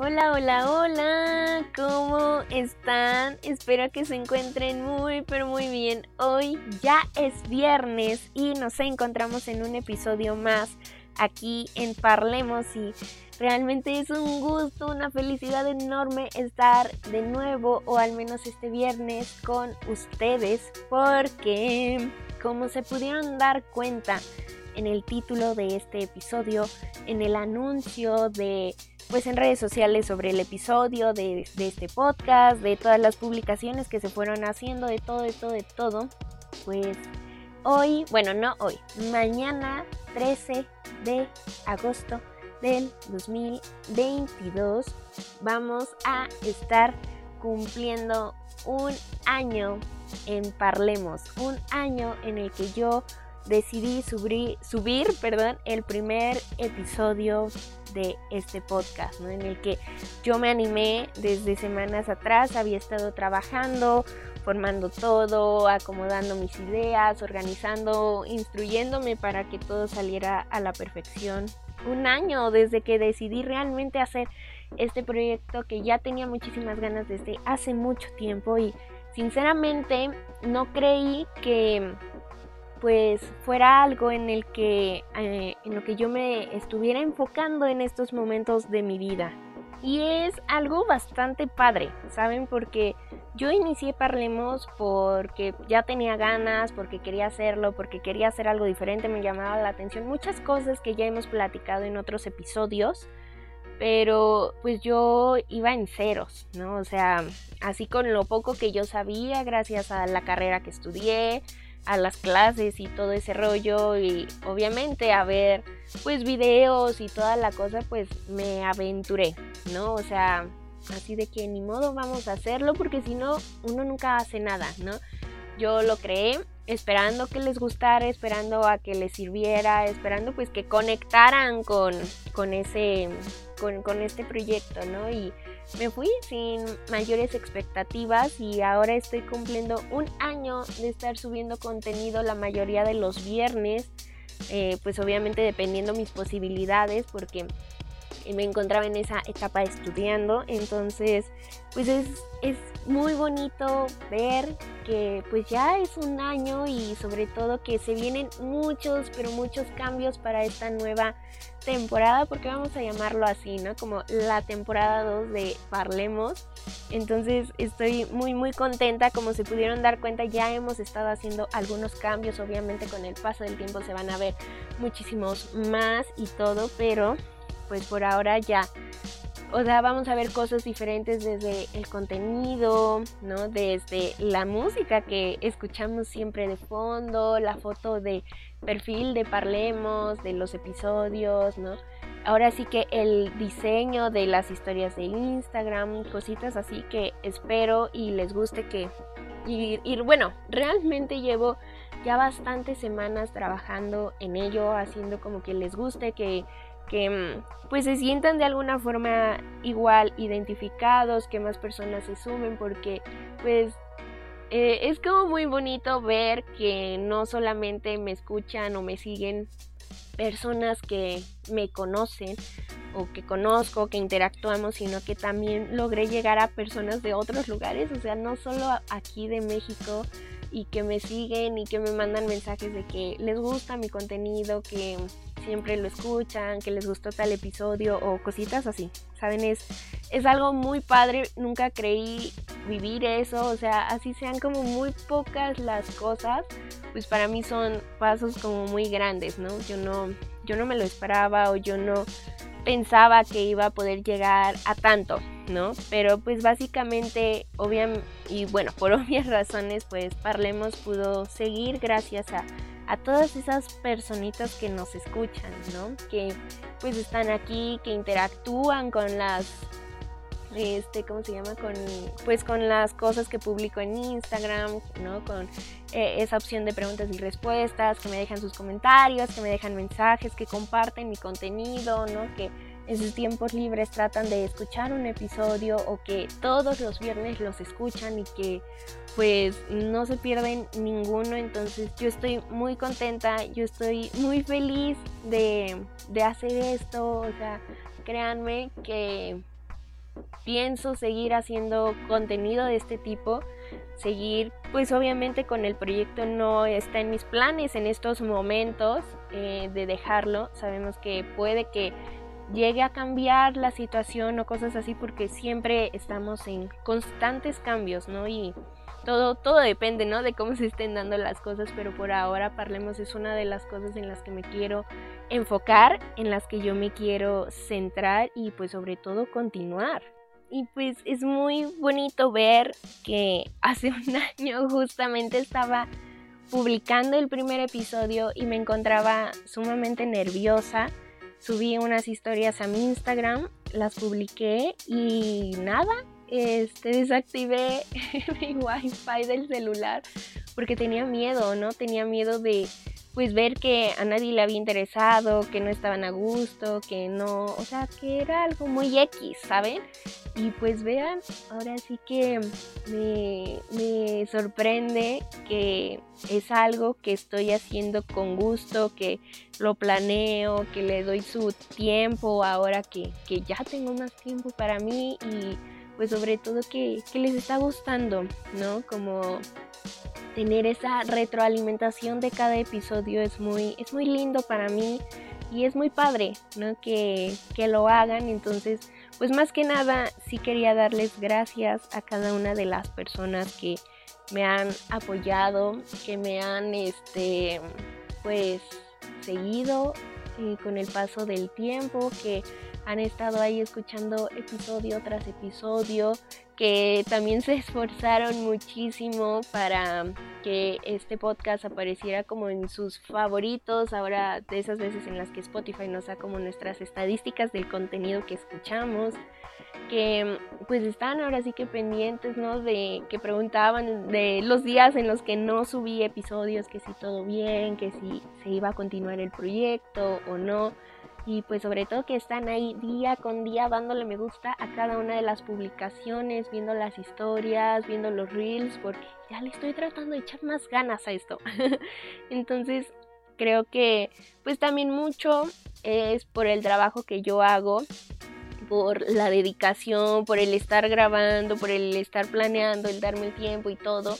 Hola, hola, hola, ¿cómo están? Espero que se encuentren muy, pero muy bien. Hoy ya es viernes y nos encontramos en un episodio más aquí en Parlemos y realmente es un gusto, una felicidad enorme estar de nuevo o al menos este viernes con ustedes porque como se pudieron dar cuenta en el título de este episodio, en el anuncio de pues en redes sociales sobre el episodio de, este podcast, de todas las publicaciones que se fueron haciendo, de todo, de todo, de todo. Pues hoy, bueno, no hoy, mañana 13 de agosto del 2022 vamos a estar cumpliendo un año en Parlemos, un año en el que yo decidí subir, subir perdón, el primer episodio de este podcast, ¿no? en el que yo me animé desde semanas atrás, había estado trabajando, formando todo, acomodando mis ideas, organizando, instruyéndome para que todo saliera a la perfección. Un año desde que decidí realmente hacer este proyecto que ya tenía muchísimas ganas desde hace mucho tiempo y sinceramente no creí que pues fuera algo en el que eh, en lo que yo me estuviera enfocando en estos momentos de mi vida y es algo bastante padre, ¿saben? Porque yo inicié Parlemos porque ya tenía ganas, porque quería hacerlo, porque quería hacer algo diferente, me llamaba la atención muchas cosas que ya hemos platicado en otros episodios, pero pues yo iba en ceros, ¿no? O sea, así con lo poco que yo sabía gracias a la carrera que estudié, a las clases y todo ese rollo y obviamente a ver pues videos y toda la cosa pues me aventuré, ¿no? O sea, así de que ni modo vamos a hacerlo porque si no uno nunca hace nada, ¿no? Yo lo creé esperando que les gustara, esperando a que les sirviera, esperando pues que conectaran con, con ese, con, con este proyecto, ¿no? Y me fui sin mayores expectativas y ahora estoy cumpliendo un año de estar subiendo contenido la mayoría de los viernes, eh, pues obviamente dependiendo mis posibilidades porque me encontraba en esa etapa estudiando, entonces pues es, es muy bonito ver que pues ya es un año y sobre todo que se vienen muchos, pero muchos cambios para esta nueva temporada, porque vamos a llamarlo así, ¿no? Como la temporada 2 de Parlemos. Entonces estoy muy muy contenta, como se pudieron dar cuenta ya hemos estado haciendo algunos cambios, obviamente con el paso del tiempo se van a ver muchísimos más y todo, pero pues por ahora ya o sea, vamos a ver cosas diferentes desde el contenido, ¿no? Desde la música que escuchamos siempre de fondo, la foto de perfil de Parlemos, de los episodios, ¿no? Ahora sí que el diseño de las historias de Instagram, cositas así que espero y les guste que... Y, y bueno, realmente llevo ya bastantes semanas trabajando en ello, haciendo como que les guste, que que mm, pues se sientan de alguna forma igual identificados, que más personas se sumen, porque pues eh, es como muy bonito ver que no solamente me escuchan o me siguen personas que me conocen o que conozco, que interactuamos, sino que también logré llegar a personas de otros lugares, o sea, no solo aquí de México y que me siguen y que me mandan mensajes de que les gusta mi contenido, que siempre lo escuchan, que les gustó tal episodio o cositas así. Saben, es, es algo muy padre, nunca creí vivir eso, o sea, así sean como muy pocas las cosas, pues para mí son pasos como muy grandes, ¿no? Yo no, yo no me lo esperaba o yo no pensaba que iba a poder llegar a tanto, ¿no? Pero pues básicamente, obviamente, y bueno, por obvias razones, pues Parlemos pudo seguir gracias a a todas esas personitas que nos escuchan, ¿no? Que pues están aquí, que interactúan con las este, ¿cómo se llama? Con, pues con las cosas que publico en Instagram, ¿no? Con eh, esa opción de preguntas y respuestas, que me dejan sus comentarios, que me dejan mensajes, que comparten mi contenido, ¿no? Que en sus tiempos libres tratan de escuchar un episodio o que todos los viernes los escuchan y que pues no se pierden ninguno. Entonces yo estoy muy contenta, yo estoy muy feliz de, de hacer esto. O sea, créanme que pienso seguir haciendo contenido de este tipo, seguir, pues obviamente con el proyecto no está en mis planes en estos momentos eh, de dejarlo, sabemos que puede que llegue a cambiar la situación o cosas así porque siempre estamos en constantes cambios, ¿no? Y todo, todo depende, ¿no? De cómo se estén dando las cosas, pero por ahora Parlemos es una de las cosas en las que me quiero enfocar, en las que yo me quiero centrar y pues sobre todo continuar. Y pues es muy bonito ver que hace un año justamente estaba publicando el primer episodio y me encontraba sumamente nerviosa subí unas historias a mi Instagram, las publiqué y nada, este, desactivé mi wifi del celular porque tenía miedo, ¿no? Tenía miedo de pues ver que a nadie le había interesado, que no estaban a gusto, que no, o sea, que era algo muy X, ¿saben? Y pues vean, ahora sí que me, me sorprende que es algo que estoy haciendo con gusto, que lo planeo, que le doy su tiempo ahora que, que ya tengo más tiempo para mí y pues sobre todo que, que les está gustando, ¿no? Como tener esa retroalimentación de cada episodio es muy, es muy lindo para mí y es muy padre, ¿no? Que, que lo hagan. Entonces, pues más que nada, sí quería darles gracias a cada una de las personas que me han apoyado, que me han, este, pues, seguido eh, con el paso del tiempo, que han estado ahí escuchando episodio tras episodio, que también se esforzaron muchísimo para que este podcast apareciera como en sus favoritos, ahora de esas veces en las que Spotify nos da como nuestras estadísticas del contenido que escuchamos que pues están ahora sí que pendientes, ¿no? De que preguntaban de los días en los que no subí episodios, que si todo bien, que si se iba a continuar el proyecto o no y pues sobre todo que están ahí día con día dándole me gusta a cada una de las publicaciones, viendo las historias, viendo los reels, porque ya le estoy tratando de echar más ganas a esto. Entonces creo que pues también mucho es por el trabajo que yo hago, por la dedicación, por el estar grabando, por el estar planeando, el darme el tiempo y todo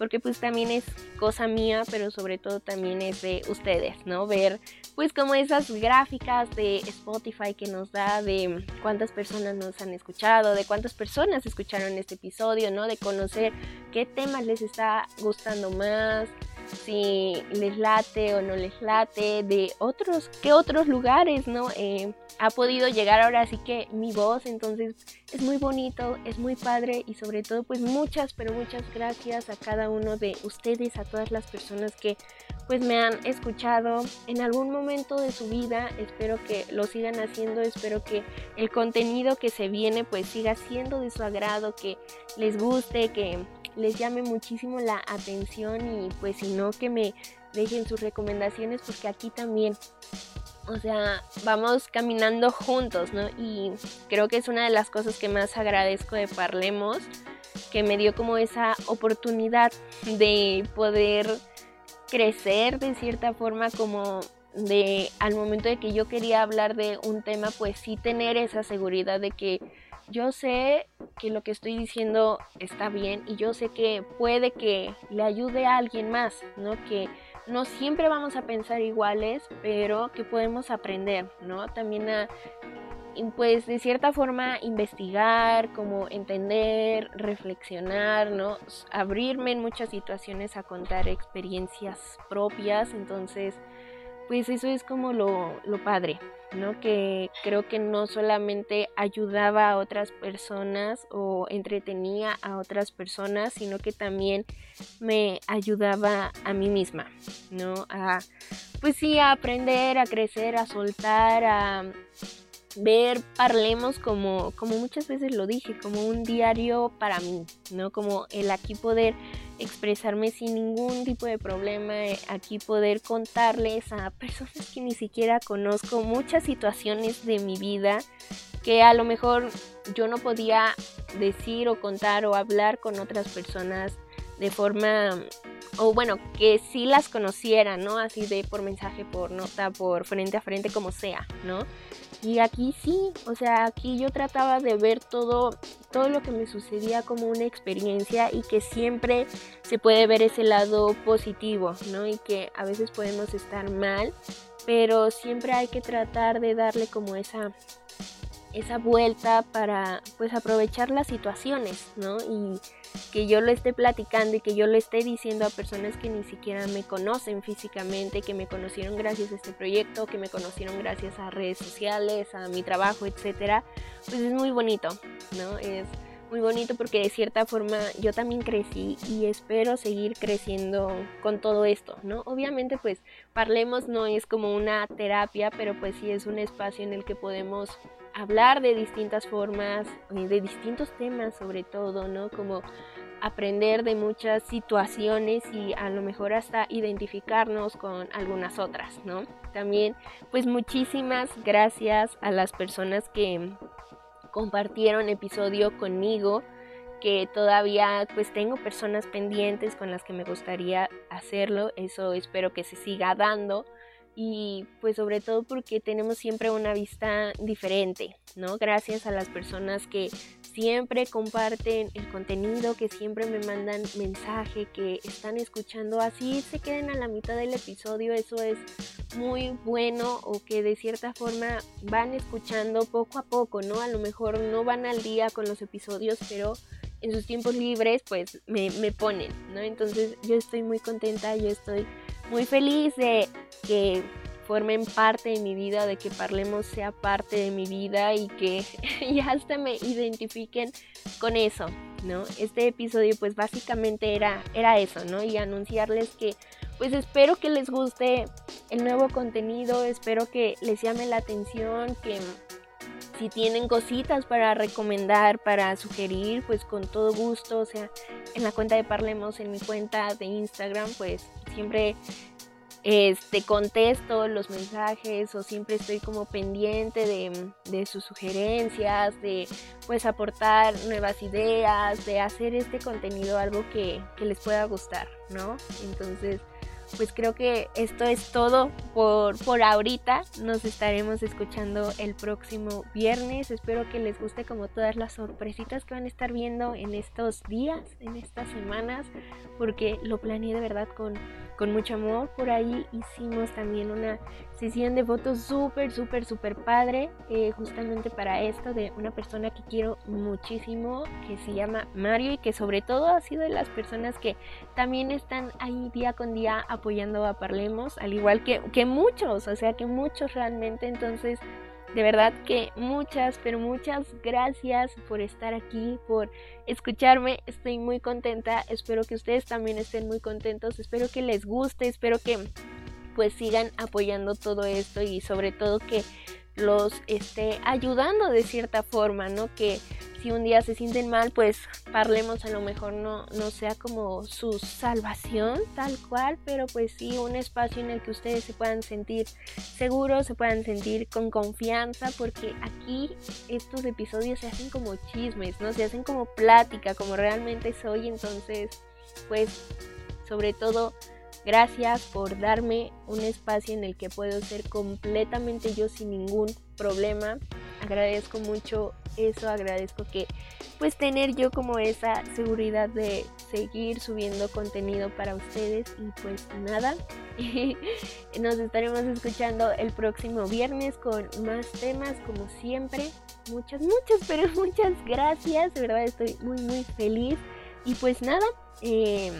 porque pues también es cosa mía, pero sobre todo también es de ustedes, ¿no? Ver pues como esas gráficas de Spotify que nos da de cuántas personas nos han escuchado, de cuántas personas escucharon este episodio, ¿no? De conocer qué temas les está gustando más, si les late o no les late, de otros, qué otros lugares, ¿no? Eh, ha podido llegar ahora sí que mi voz, entonces es muy bonito, es muy padre y sobre todo pues muchas, pero muchas gracias a cada uno de ustedes, a todas las personas que pues me han escuchado en algún momento de su vida, espero que lo sigan haciendo, espero que el contenido que se viene pues siga siendo de su agrado, que les guste, que les llame muchísimo la atención y pues si no que me dejen sus recomendaciones porque aquí también o sea, vamos caminando juntos, ¿no? Y creo que es una de las cosas que más agradezco de Parlemos, que me dio como esa oportunidad de poder crecer de cierta forma como de al momento de que yo quería hablar de un tema, pues sí tener esa seguridad de que yo sé que lo que estoy diciendo está bien y yo sé que puede que le ayude a alguien más, ¿no? Que no siempre vamos a pensar iguales, pero que podemos aprender, ¿no? También a, pues de cierta forma investigar, como entender, reflexionar, ¿no? Abrirme en muchas situaciones a contar experiencias propias, entonces pues eso es como lo, lo padre, ¿no? Que creo que no solamente ayudaba a otras personas o entretenía a otras personas, sino que también me ayudaba a mí misma, ¿no? A, pues sí, a aprender, a crecer, a soltar, a ver Parlemos como, como muchas veces lo dije, como un diario para mí, ¿no? Como el aquí poder expresarme sin ningún tipo de problema, eh, aquí poder contarles a personas que ni siquiera conozco muchas situaciones de mi vida que a lo mejor yo no podía decir o contar o hablar con otras personas de forma o bueno, que sí las conociera, ¿no? Así de por mensaje, por nota, por frente a frente, como sea, ¿no? Y aquí sí, o sea, aquí yo trataba de ver todo, todo lo que me sucedía como una experiencia y que siempre se puede ver ese lado positivo, ¿no? Y que a veces podemos estar mal, pero siempre hay que tratar de darle como esa esa vuelta para pues aprovechar las situaciones, ¿no? Y que yo lo esté platicando y que yo lo esté diciendo a personas que ni siquiera me conocen físicamente, que me conocieron gracias a este proyecto, que me conocieron gracias a redes sociales, a mi trabajo, etcétera, pues es muy bonito, ¿no? Es muy bonito porque de cierta forma yo también crecí y espero seguir creciendo con todo esto, ¿no? Obviamente pues Parlemos no es como una terapia, pero pues sí es un espacio en el que podemos hablar de distintas formas, eh, de distintos temas sobre todo, ¿no? Como aprender de muchas situaciones y a lo mejor hasta identificarnos con algunas otras, ¿no? También, pues muchísimas gracias a las personas que compartieron episodio conmigo, que todavía pues tengo personas pendientes con las que me gustaría hacerlo, eso espero que se siga dando y pues sobre todo porque tenemos siempre una vista diferente, ¿no? Gracias a las personas que siempre comparten el contenido, que siempre me mandan mensaje, que están escuchando así, se queden a la mitad del episodio, eso es muy bueno o que de cierta forma van escuchando poco a poco, ¿no? A lo mejor no van al día con los episodios, pero en sus tiempos libres pues me, me ponen, ¿no? Entonces yo estoy muy contenta, yo estoy muy feliz de que formen parte de mi vida, de que Parlemos sea parte de mi vida y que ya hasta me identifiquen con eso, ¿no? Este episodio pues básicamente era, era eso, ¿no? Y anunciarles que pues espero que les guste el nuevo contenido, espero que les llame la atención, que si tienen cositas para recomendar, para sugerir, pues con todo gusto, o sea, en la cuenta de Parlemos, en mi cuenta de Instagram, pues siempre este, contesto los mensajes o siempre estoy como pendiente de, sus sugerencias, de pues aportar nuevas ideas, de hacer este contenido algo que, que les pueda gustar, ¿no? Entonces, pues creo que esto es todo por, por ahorita. Nos estaremos escuchando el próximo viernes. Espero que les guste como todas las sorpresitas que van a estar viendo en estos días, en estas semanas, porque lo planeé de verdad con, con mucho amor. Por ahí hicimos también una sesión de fotos súper, súper, súper padre, eh, justamente para esto de una persona que quiero muchísimo, que se llama Mario y que sobre todo ha sido de las personas que también están ahí día con día apoyando a Parlemos, al igual que, que muchos, o sea que muchos realmente, entonces de verdad que muchas, pero muchas gracias por estar aquí, por escucharme. Estoy muy contenta. Espero que ustedes también estén muy contentos. Espero que les guste. Espero que pues sigan apoyando todo esto y sobre todo que los esté ayudando de cierta forma, ¿no? Que si un día se sienten mal, pues parlemos, a lo mejor no, no sea como su salvación tal cual, pero pues sí un espacio en el que ustedes se puedan sentir seguros, se puedan sentir con confianza, porque aquí estos episodios se hacen como chismes, ¿no? Se hacen como plática, como realmente soy, entonces, pues sobre todo Gracias por darme un espacio en el que puedo ser completamente yo sin ningún problema. Agradezco mucho eso, agradezco que pues tener yo como esa seguridad de seguir subiendo contenido para ustedes y pues nada, nos estaremos escuchando el próximo viernes con más temas como siempre. Muchas, muchas, pero muchas gracias, de verdad estoy muy muy feliz y pues nada. Eh,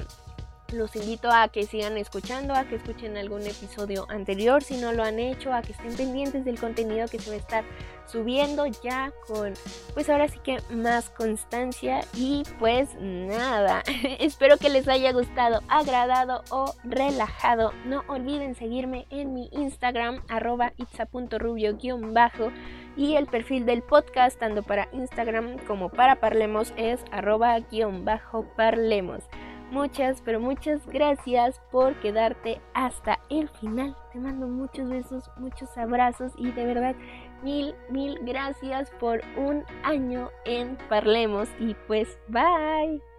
los invito a que sigan escuchando, a que escuchen algún episodio anterior si no lo han hecho, a que estén pendientes del contenido que se va a estar subiendo ya con pues ahora sí que más constancia y pues nada, espero que les haya gustado, agradado o relajado. No olviden seguirme en mi Instagram arroba itza.rubio-bajo Y el perfil del podcast, tanto para Instagram como para Parlemos, es arroba guion bajo parlemos. Muchas, pero muchas gracias por quedarte hasta el final. Te mando muchos besos, muchos abrazos y de verdad mil, mil gracias por un año en Parlemos. Y pues, bye.